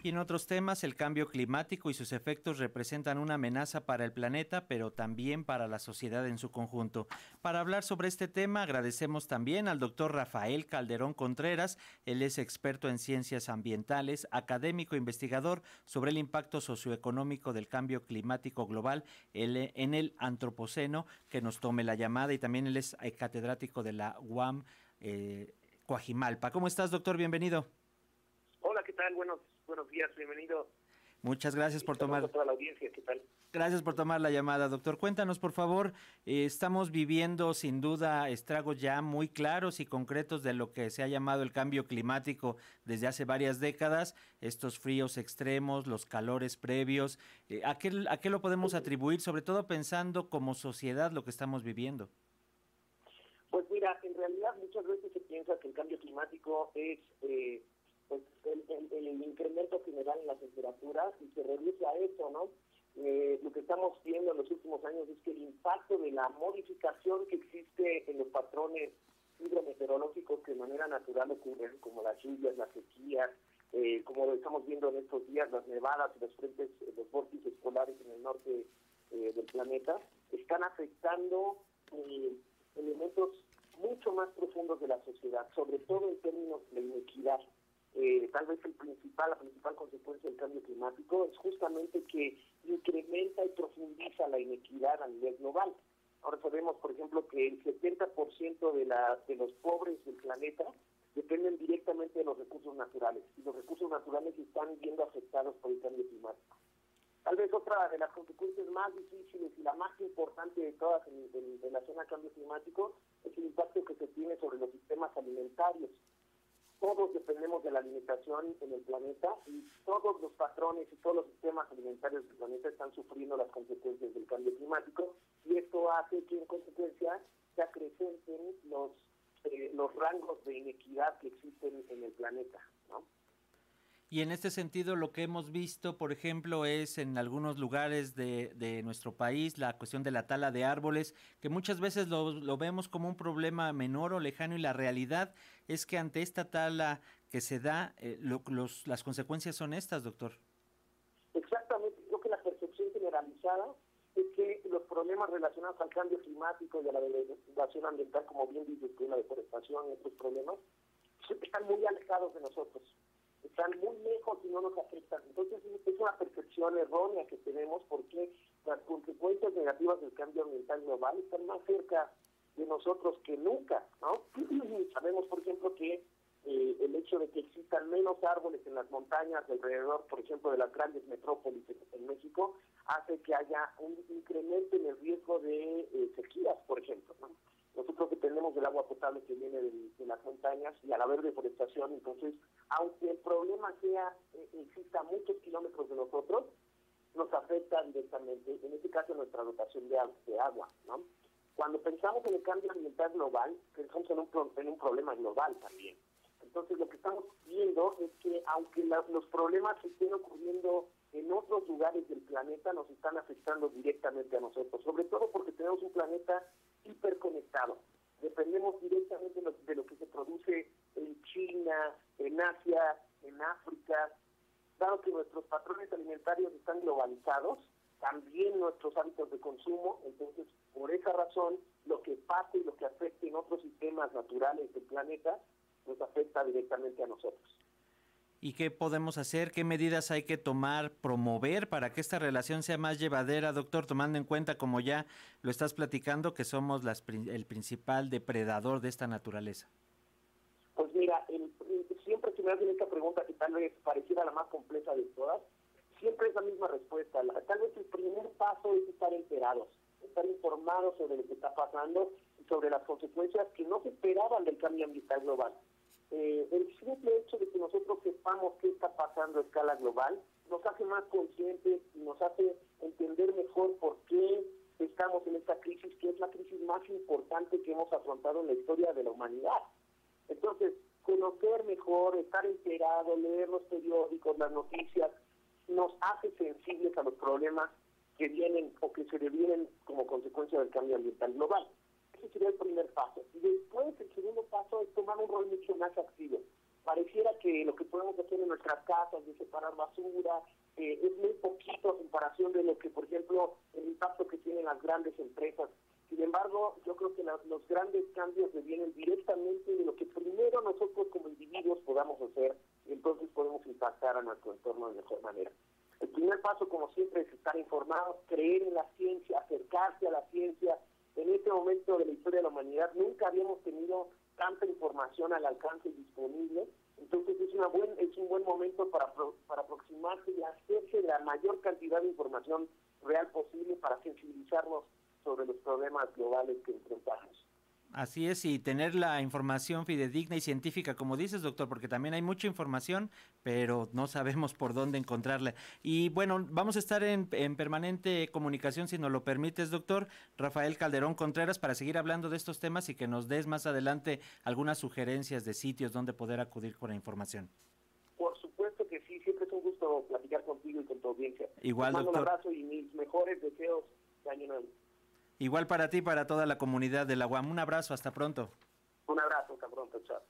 Y en otros temas, el cambio climático y sus efectos representan una amenaza para el planeta, pero también para la sociedad en su conjunto. Para hablar sobre este tema, agradecemos también al doctor Rafael Calderón Contreras. Él es experto en ciencias ambientales, académico e investigador sobre el impacto socioeconómico del cambio climático global en el antropoceno, que nos tome la llamada. Y también él es catedrático de la UAM eh, Coajimalpa. ¿Cómo estás, doctor? Bienvenido. Hola, ¿qué tal? Buenos buenos días, bienvenido. Muchas gracias por tomar. toda la audiencia, ¿qué tal? Gracias por tomar la llamada, doctor. Cuéntanos, por favor, eh, estamos viviendo sin duda estragos ya muy claros y concretos de lo que se ha llamado el cambio climático desde hace varias décadas, estos fríos extremos, los calores previos. Eh, ¿a, qué, ¿A qué lo podemos atribuir, sobre todo pensando como sociedad lo que estamos viviendo? Pues mira, en realidad muchas veces se piensa que el cambio climático es... Eh, incremento general en la temperatura y se reduce a eso, ¿no? Eh, lo que estamos viendo en los últimos años es que el impacto de la modificación que existe en los patrones hidrometeorológicos que de manera natural ocurren, como las lluvias, las sequías, eh, como lo estamos viendo en estos días, las nevadas y los frentes, eh, los vórtices polares en el norte del planeta, están afectando elementos mucho más profundos de la sociedad, sobre todo en términos de inequidad. Eh, tal vez el principal, la principal consecuencia del cambio climático es justamente que incrementa y profundiza la inequidad a nivel global. Ahora sabemos, por ejemplo, que el 70% de, la, de los pobres del planeta dependen directamente de los recursos naturales y los recursos naturales están viendo afectados por el cambio climático. Tal vez otra de las consecuencias más difíciles y la más importante de todas en, en relación al cambio climático es el impacto que se tiene sobre los sistemas alimentarios todos dependemos de la alimentación en el planeta y todos los patrones y todos los sistemas alimentarios del planeta están sufriendo las consecuencias del cambio climático y esto hace que en consecuencia se acrecenten los eh, los rangos de inequidad que existen en el planeta, ¿no? Y en este sentido lo que hemos visto, por ejemplo, es en algunos lugares de, de nuestro país la cuestión de la tala de árboles, que muchas veces lo, vemos como un problema menor o lejano y la realidad es que ante esta tala que se da, eh, lo, los, las consecuencias son estas, doctor. Exactamente, creo que la percepción generalizada es que los problemas relacionados al cambio climático y a la degradación ambiental, como bien dice la deforestación y estos problemas, están muy alejados de nosotros están muy lejos y no nos afectan. Entonces es una percepción errónea que tenemos porque las consecuencias negativas del cambio ambiental global están más cerca de nosotros que nunca, ¿no? Sabemos, por ejemplo, que eh, el hecho de que existan menos árboles en las montañas alrededor, por ejemplo, de las grandes metrópolis en, México, hace que haya un incremento en el riesgo de eh, sequías, por ejemplo, ¿no? Nosotros dependemos del agua potable que viene de, las montañas y al haber deforestación, entonces, aunque el problema sea eh, exista muchos kilómetros de nosotros, nos afecta directamente, en este caso nuestra dotación de, de agua, ¿no? Cuando pensamos en el cambio ambiental global, pensamos en un, en un problema global también. Entonces, lo que estamos viendo es que aunque los problemas estén ocurriendo en otros lugares del planeta, nos están afectando directamente a nosotros, sobre todo porque tenemos un planeta hiperconectado. Dependemos directamente de lo, que se produce en China, en Asia, en África. Dado que nuestros patrones alimentarios están globalizados, también nuestros hábitos de consumo, entonces por esa razón lo que pase y lo que afecte en otros sistemas naturales del planeta nos afecta directamente a nosotros y qué podemos hacer, qué medidas hay que tomar, promover para que esta relación sea más llevadera, doctor, tomando en cuenta, como ya lo estás platicando, que somos las, el principal depredador de esta naturaleza. Pues mira, siempre que me hacen esta pregunta que tal vez pareciera la más compleja de todas, siempre es la misma respuesta. tal vez el primer paso es estar enterados, estar informados sobre lo que está pasando y sobre las consecuencias que no se esperaban del cambio ambiental global eh, el simple hecho de que nosotros sepamos qué está pasando a escala global nos hace más conscientes y nos hace entender mejor por qué estamos en esta crisis, que es la crisis más importante que hemos afrontado en la historia de la humanidad. Entonces, conocer mejor, estar enterado, leer los periódicos, las noticias, nos hace sensibles a los problemas que vienen o que se devienen como consecuencia del cambio ambiental global. Ese sería el primer paso. Y después el segundo paso es tomar un rol mucho más activo. Pareciera que lo que podemos hacer en nuestras casas de separar basura eh, es muy poquito en comparación de lo que, por ejemplo, el impacto que tienen las grandes empresas. Sin embargo, yo creo que los grandes cambios vienen directamente de lo que primero nosotros como individuos podamos hacer, entonces podemos impactar a nuestro entorno de mejor manera. El primer paso, como siempre, es estar informados, creer en la ciencia, acercarse a la ciencia. En este momento de la historia de la humanidad nunca habíamos tenido tanta información al alcance disponible. Entonces es, una buen, es un buen momento para, para aproximarse y hacerse la mayor cantidad de información real posible para sensibilizarnos sobre los problemas globales que enfrentamos. Así es, y tener la información fidedigna y científica, como dices, doctor, porque también hay mucha información, pero no sabemos por dónde encontrarla. Y bueno, vamos a estar en, permanente comunicación, si nos lo permites, doctor Rafael Calderón Contreras, para seguir hablando de estos temas y que nos des más adelante algunas sugerencias de sitios donde poder acudir con la información. Por supuesto que sí, siempre es un gusto platicar contigo y con tu audiencia. Igual, doctor. Un abrazo y mis mejores deseos de año nuevo. Igual para ti y para toda la comunidad de la UAM. Un abrazo, hasta pronto. Un abrazo, hasta pronto, chao.